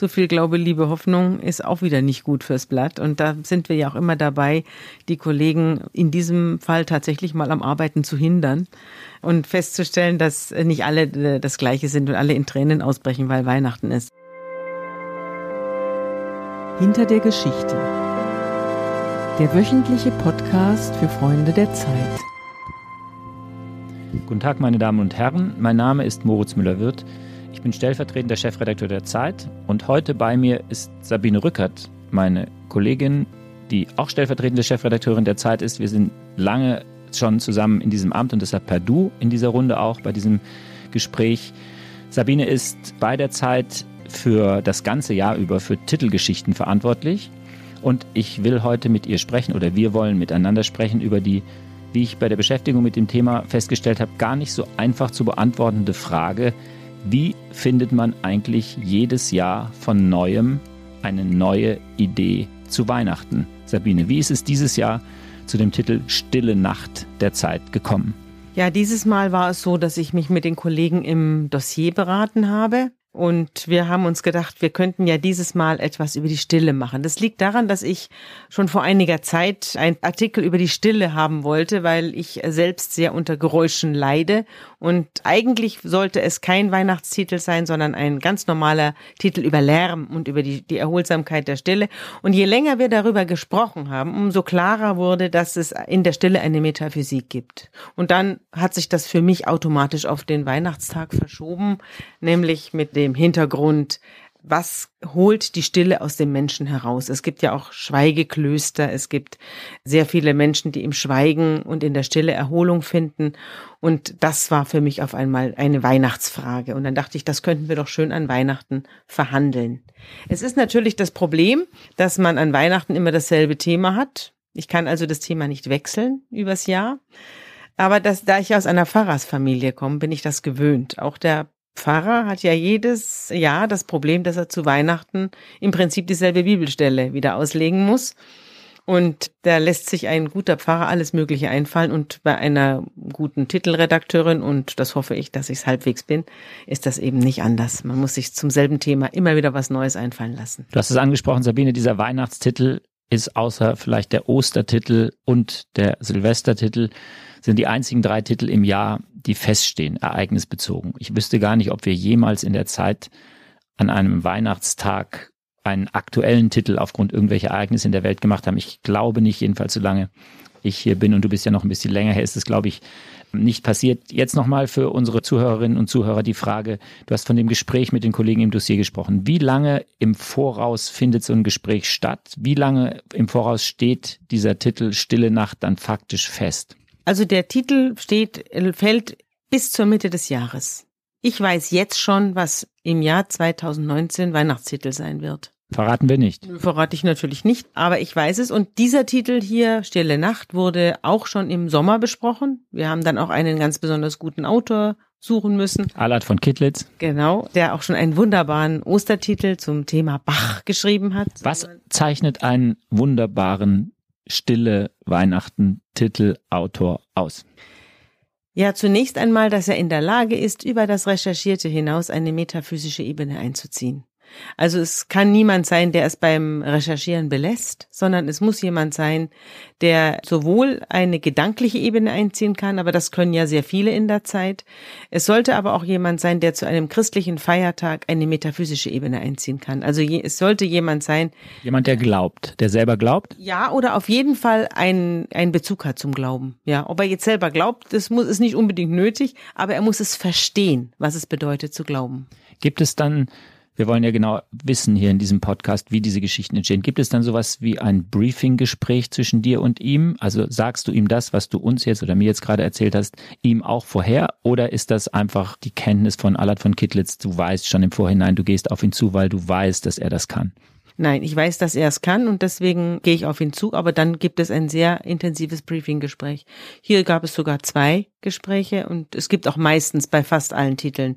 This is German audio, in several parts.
Zu viel Glaube, Liebe, Hoffnung ist auch wieder nicht gut fürs Blatt. Und da sind wir ja auch immer dabei, die Kollegen in diesem Fall tatsächlich mal am Arbeiten zu hindern und festzustellen, dass nicht alle äh, das Gleiche sind und alle in Tränen ausbrechen, weil Weihnachten ist. Hinter der Geschichte. Der wöchentliche Podcast für Freunde der Zeit. Guten Tag, meine Damen und Herren. Mein Name ist Moritz Müller-Wirth. Ich bin stellvertretender Chefredakteur der Zeit und heute bei mir ist Sabine Rückert, meine Kollegin, die auch stellvertretende Chefredakteurin der Zeit ist. Wir sind lange schon zusammen in diesem Amt und deshalb per Du in dieser Runde auch bei diesem Gespräch. Sabine ist bei der Zeit für das ganze Jahr über für Titelgeschichten verantwortlich und ich will heute mit ihr sprechen oder wir wollen miteinander sprechen über die wie ich bei der Beschäftigung mit dem Thema festgestellt habe, gar nicht so einfach zu beantwortende Frage, wie findet man eigentlich jedes Jahr von neuem eine neue Idee zu Weihnachten? Sabine, wie ist es dieses Jahr zu dem Titel Stille Nacht der Zeit gekommen? Ja, dieses Mal war es so, dass ich mich mit den Kollegen im Dossier beraten habe. Und wir haben uns gedacht, wir könnten ja dieses Mal etwas über die Stille machen. Das liegt daran, dass ich schon vor einiger Zeit einen Artikel über die Stille haben wollte, weil ich selbst sehr unter Geräuschen leide. Und eigentlich sollte es kein Weihnachtstitel sein, sondern ein ganz normaler Titel über Lärm und über die, die Erholsamkeit der Stille. Und je länger wir darüber gesprochen haben, umso klarer wurde, dass es in der Stille eine Metaphysik gibt. Und dann hat sich das für mich automatisch auf den Weihnachtstag verschoben, nämlich mit dem Hintergrund, was holt die Stille aus dem Menschen heraus? Es gibt ja auch Schweigeklöster, es gibt sehr viele Menschen, die im Schweigen und in der Stille Erholung finden. Und das war für mich auf einmal eine Weihnachtsfrage. Und dann dachte ich, das könnten wir doch schön an Weihnachten verhandeln. Es ist natürlich das Problem, dass man an Weihnachten immer dasselbe Thema hat. Ich kann also das Thema nicht wechseln übers Jahr. Aber das, da ich aus einer Pfarrersfamilie komme, bin ich das gewöhnt. Auch der Pfarrer hat ja jedes Jahr das Problem, dass er zu Weihnachten im Prinzip dieselbe Bibelstelle wieder auslegen muss. Und da lässt sich ein guter Pfarrer alles Mögliche einfallen. Und bei einer guten Titelredakteurin, und das hoffe ich, dass ich es halbwegs bin, ist das eben nicht anders. Man muss sich zum selben Thema immer wieder was Neues einfallen lassen. Du hast es angesprochen, Sabine, dieser Weihnachtstitel ist außer vielleicht der Ostertitel und der Silvestertitel sind die einzigen drei Titel im Jahr, die feststehen, ereignisbezogen. Ich wüsste gar nicht, ob wir jemals in der Zeit an einem Weihnachtstag einen aktuellen Titel aufgrund irgendwelcher Ereignisse in der Welt gemacht haben. Ich glaube nicht, jedenfalls solange ich hier bin und du bist ja noch ein bisschen länger her, ist es, glaube ich, nicht passiert. Jetzt nochmal für unsere Zuhörerinnen und Zuhörer die Frage, du hast von dem Gespräch mit den Kollegen im Dossier gesprochen. Wie lange im Voraus findet so ein Gespräch statt? Wie lange im Voraus steht dieser Titel Stille Nacht dann faktisch fest? Also der Titel steht, fällt bis zur Mitte des Jahres. Ich weiß jetzt schon, was im Jahr 2019 Weihnachtstitel sein wird. Verraten wir nicht. Verrate ich natürlich nicht, aber ich weiß es. Und dieser Titel hier, Stille Nacht, wurde auch schon im Sommer besprochen. Wir haben dann auch einen ganz besonders guten Autor suchen müssen. Allard von Kittlitz. Genau, der auch schon einen wunderbaren Ostertitel zum Thema Bach geschrieben hat. Was zeichnet einen wunderbaren Stille Weihnachten Titelautor aus? Ja, zunächst einmal, dass er in der Lage ist, über das Recherchierte hinaus eine metaphysische Ebene einzuziehen. Also es kann niemand sein, der es beim Recherchieren belässt, sondern es muss jemand sein, der sowohl eine gedankliche Ebene einziehen kann, aber das können ja sehr viele in der Zeit. Es sollte aber auch jemand sein, der zu einem christlichen Feiertag eine metaphysische Ebene einziehen kann. Also je, es sollte jemand sein. Jemand, der glaubt, der selber glaubt? Ja, oder auf jeden Fall einen, einen Bezug hat zum Glauben. Ja, ob er jetzt selber glaubt, das muss, ist nicht unbedingt nötig, aber er muss es verstehen, was es bedeutet zu glauben. Gibt es dann wir wollen ja genau wissen hier in diesem Podcast, wie diese Geschichten entstehen. Gibt es dann sowas wie ein Briefing-Gespräch zwischen dir und ihm? Also sagst du ihm das, was du uns jetzt oder mir jetzt gerade erzählt hast, ihm auch vorher? Oder ist das einfach die Kenntnis von Allard von Kittlitz? Du weißt schon im Vorhinein, du gehst auf ihn zu, weil du weißt, dass er das kann. Nein, ich weiß, dass er es kann und deswegen gehe ich auf ihn zu, aber dann gibt es ein sehr intensives Briefing-Gespräch. Hier gab es sogar zwei Gespräche und es gibt auch meistens bei fast allen Titeln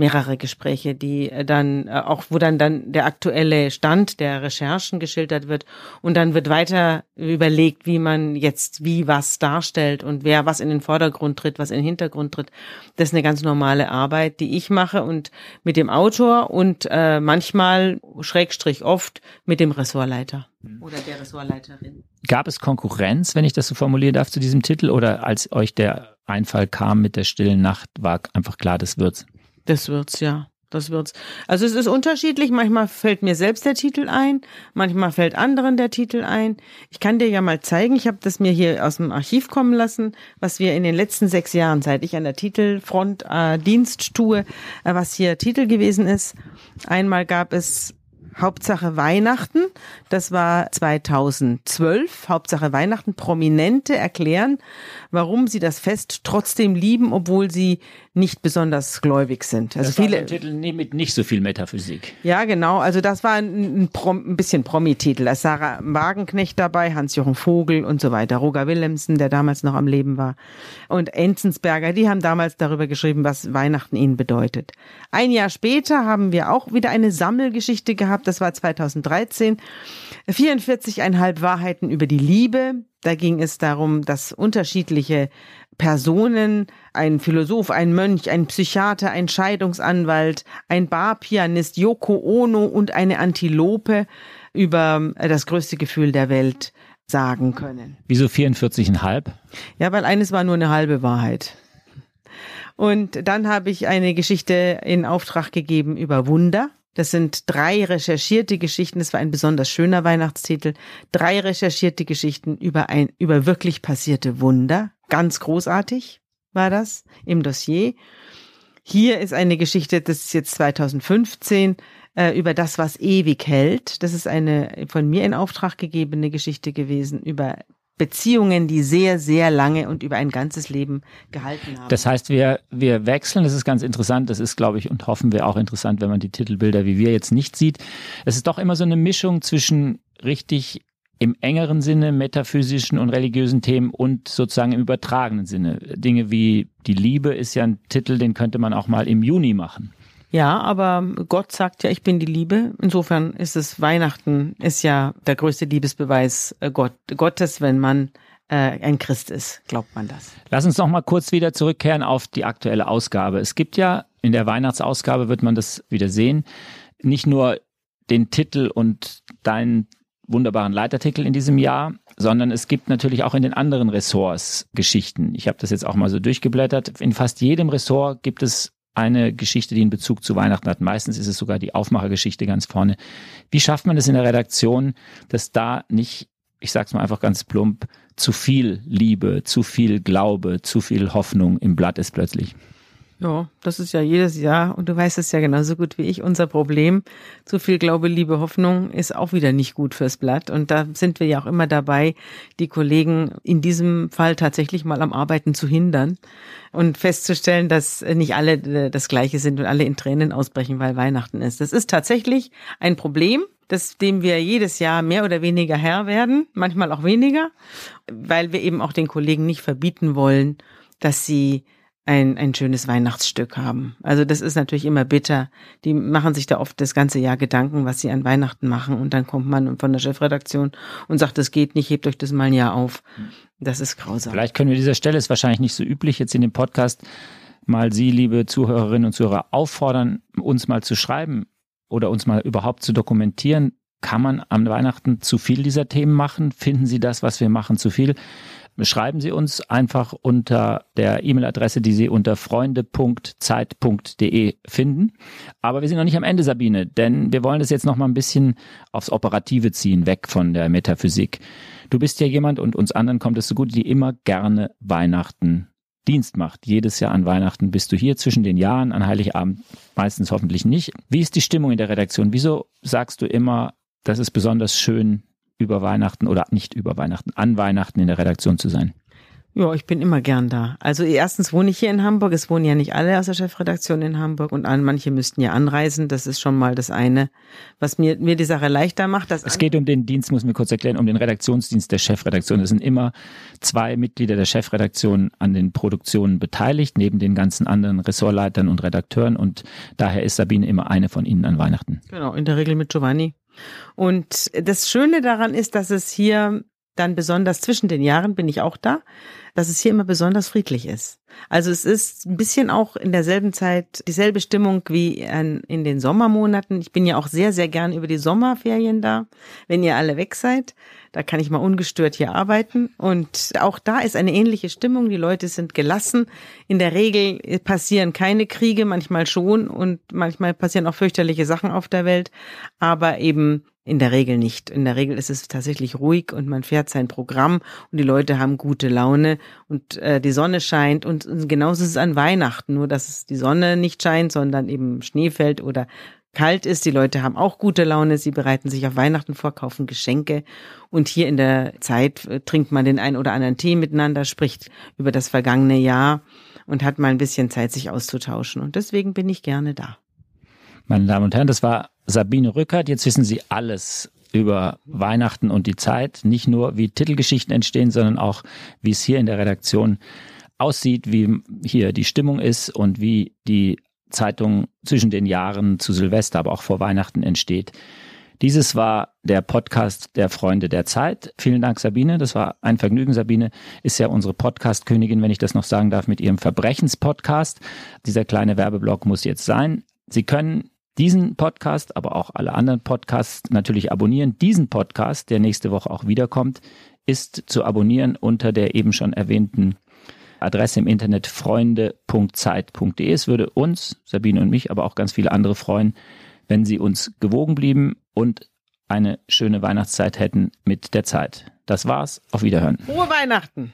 mehrere Gespräche, die äh, dann äh, auch, wo dann dann der aktuelle Stand der Recherchen geschildert wird und dann wird weiter überlegt, wie man jetzt wie was darstellt und wer was in den Vordergrund tritt, was in den Hintergrund tritt. Das ist eine ganz normale Arbeit, die ich mache und mit dem Autor und äh, manchmal Schrägstrich oft mit dem Ressortleiter Mhm. oder der Ressortleiterin. Gab es Konkurrenz, wenn ich das so formulieren darf, zu diesem Titel? Oder als euch der Einfall kam mit der stillen Nacht, war einfach klar, das wird's? Das wird's, ja. Das wird's. Also es ist unterschiedlich. Manchmal fällt mir selbst der Titel ein, manchmal fällt anderen der Titel ein. Ich kann dir ja mal zeigen, ich habe das mir hier aus dem Archiv kommen lassen, was wir in den letzten sechs Jahren, seit ich an der Titelfront äh, Dienst tue, äh, was hier Titel gewesen ist. Einmal gab es Hauptsache Weihnachten. Das war 2012. Hauptsache Weihnachten. Prominente erklären, warum sie das Fest trotzdem lieben, obwohl sie nicht besonders gläubig sind. Also das war viele so ein Titel mit nicht so viel Metaphysik. Ja, genau. Also das war ein, ein, Prom, ein bisschen Promi-Titel. Da ist Sarah Wagenknecht dabei, Hans-Jochen Vogel und so weiter. Roger Willemsen, der damals noch am Leben war. Und Enzensberger, die haben damals darüber geschrieben, was Weihnachten ihnen bedeutet. Ein Jahr später haben wir auch wieder eine Sammelgeschichte gehabt. Das war 2013. 44,5 Wahrheiten über die Liebe. Da ging es darum, dass unterschiedliche Personen, ein Philosoph, ein Mönch, ein Psychiater, ein Scheidungsanwalt, ein Barpianist, Yoko Ono und eine Antilope über das größte Gefühl der Welt sagen können. Wieso 44,5? Ja, weil eines war nur eine halbe Wahrheit. Und dann habe ich eine Geschichte in Auftrag gegeben über Wunder. Das sind drei recherchierte Geschichten. Das war ein besonders schöner Weihnachtstitel. Drei recherchierte Geschichten über ein, über wirklich passierte Wunder. Ganz großartig war das im Dossier. Hier ist eine Geschichte, das ist jetzt 2015, äh, über das, was ewig hält. Das ist eine von mir in Auftrag gegebene Geschichte gewesen über Beziehungen, die sehr, sehr lange und über ein ganzes Leben gehalten haben. Das heißt, wir, wir wechseln, das ist ganz interessant, das ist, glaube ich, und hoffen wir auch interessant, wenn man die Titelbilder wie wir jetzt nicht sieht. Es ist doch immer so eine Mischung zwischen richtig im engeren Sinne metaphysischen und religiösen Themen und sozusagen im übertragenen Sinne. Dinge wie die Liebe ist ja ein Titel, den könnte man auch mal im Juni machen. Ja, aber Gott sagt ja, ich bin die Liebe. Insofern ist es Weihnachten ist ja der größte Liebesbeweis äh, Gott, Gottes, wenn man äh, ein Christ ist, glaubt man das. Lass uns noch mal kurz wieder zurückkehren auf die aktuelle Ausgabe. Es gibt ja in der Weihnachtsausgabe wird man das wieder sehen, nicht nur den Titel und deinen wunderbaren Leitartikel in diesem Jahr, sondern es gibt natürlich auch in den anderen Ressorts Geschichten. Ich habe das jetzt auch mal so durchgeblättert. In fast jedem Ressort gibt es eine Geschichte, die einen Bezug zu Weihnachten hat. Meistens ist es sogar die Aufmachergeschichte ganz vorne. Wie schafft man es in der Redaktion, dass da nicht, ich sag's mal einfach ganz plump, zu viel Liebe, zu viel Glaube, zu viel Hoffnung im Blatt ist plötzlich? Ja, das ist ja jedes Jahr, und du weißt es ja genauso gut wie ich, unser Problem. Zu viel Glaube, Liebe, Hoffnung ist auch wieder nicht gut fürs Blatt. Und da sind wir ja auch immer dabei, die Kollegen in diesem Fall tatsächlich mal am Arbeiten zu hindern und festzustellen, dass nicht alle das Gleiche sind und alle in Tränen ausbrechen, weil Weihnachten ist. Das ist tatsächlich ein Problem, das, dem wir jedes Jahr mehr oder weniger Herr werden, manchmal auch weniger, weil wir eben auch den Kollegen nicht verbieten wollen, dass sie ein, ein schönes Weihnachtsstück haben. Also das ist natürlich immer bitter. Die machen sich da oft das ganze Jahr Gedanken, was sie an Weihnachten machen und dann kommt man von der Chefredaktion und sagt, das geht nicht, hebt euch das mal ein Jahr auf. Das ist grausam. Vielleicht können wir dieser Stelle, ist wahrscheinlich nicht so üblich jetzt in dem Podcast, mal Sie, liebe Zuhörerinnen und Zuhörer, auffordern, uns mal zu schreiben oder uns mal überhaupt zu dokumentieren. Kann man am Weihnachten zu viel dieser Themen machen? Finden Sie das, was wir machen, zu viel? Schreiben Sie uns einfach unter der E-Mail-Adresse, die Sie unter freunde.zeit.de finden. Aber wir sind noch nicht am Ende, Sabine, denn wir wollen das jetzt noch mal ein bisschen aufs Operative ziehen, weg von der Metaphysik. Du bist ja jemand und uns anderen kommt es so gut, die immer gerne Weihnachten Dienst macht. Jedes Jahr an Weihnachten bist du hier zwischen den Jahren, an Heiligabend meistens hoffentlich nicht. Wie ist die Stimmung in der Redaktion? Wieso sagst du immer, das ist besonders schön, über Weihnachten oder nicht über Weihnachten, an Weihnachten in der Redaktion zu sein? Ja, ich bin immer gern da. Also erstens wohne ich hier in Hamburg. Es wohnen ja nicht alle aus der Chefredaktion in Hamburg und manche müssten ja anreisen. Das ist schon mal das eine, was mir, mir die Sache leichter macht. es geht um den Dienst, muss ich mir kurz erklären, um den Redaktionsdienst der Chefredaktion. Es sind immer zwei Mitglieder der Chefredaktion an den Produktionen beteiligt, neben den ganzen anderen Ressortleitern und Redakteuren. Und daher ist Sabine immer eine von ihnen an Weihnachten. Genau, in der Regel mit Giovanni. Und das Schöne daran ist, dass es hier dann besonders zwischen den Jahren bin ich auch da, dass es hier immer besonders friedlich ist. Also es ist ein bisschen auch in derselben Zeit dieselbe Stimmung wie in den Sommermonaten. Ich bin ja auch sehr, sehr gern über die Sommerferien da, wenn ihr alle weg seid. Da kann ich mal ungestört hier arbeiten. Und auch da ist eine ähnliche Stimmung. Die Leute sind gelassen. In der Regel passieren keine Kriege, manchmal schon. Und manchmal passieren auch fürchterliche Sachen auf der Welt. Aber eben in der Regel nicht. In der Regel ist es tatsächlich ruhig und man fährt sein Programm und die Leute haben gute Laune und äh, die Sonne scheint und, und genauso ist es an Weihnachten, nur dass es die Sonne nicht scheint, sondern eben Schnee fällt oder kalt ist. Die Leute haben auch gute Laune, sie bereiten sich auf Weihnachten vor, kaufen Geschenke und hier in der Zeit äh, trinkt man den ein oder anderen Tee miteinander, spricht über das vergangene Jahr und hat mal ein bisschen Zeit, sich auszutauschen. Und deswegen bin ich gerne da. Meine Damen und Herren, das war Sabine Rückert. Jetzt wissen Sie alles über Weihnachten und die Zeit. Nicht nur, wie Titelgeschichten entstehen, sondern auch, wie es hier in der Redaktion aussieht, wie hier die Stimmung ist und wie die Zeitung zwischen den Jahren zu Silvester, aber auch vor Weihnachten entsteht. Dieses war der Podcast der Freunde der Zeit. Vielen Dank, Sabine. Das war ein Vergnügen. Sabine ist ja unsere Podcast-Königin, wenn ich das noch sagen darf, mit ihrem Verbrechenspodcast. Dieser kleine Werbeblock muss jetzt sein. Sie können diesen Podcast, aber auch alle anderen Podcasts natürlich abonnieren. Diesen Podcast, der nächste Woche auch wiederkommt, ist zu abonnieren unter der eben schon erwähnten Adresse im Internet freunde.zeit.de. Es würde uns, Sabine und mich, aber auch ganz viele andere freuen, wenn Sie uns gewogen blieben und eine schöne Weihnachtszeit hätten mit der Zeit. Das war's. Auf Wiederhören. Frohe Weihnachten!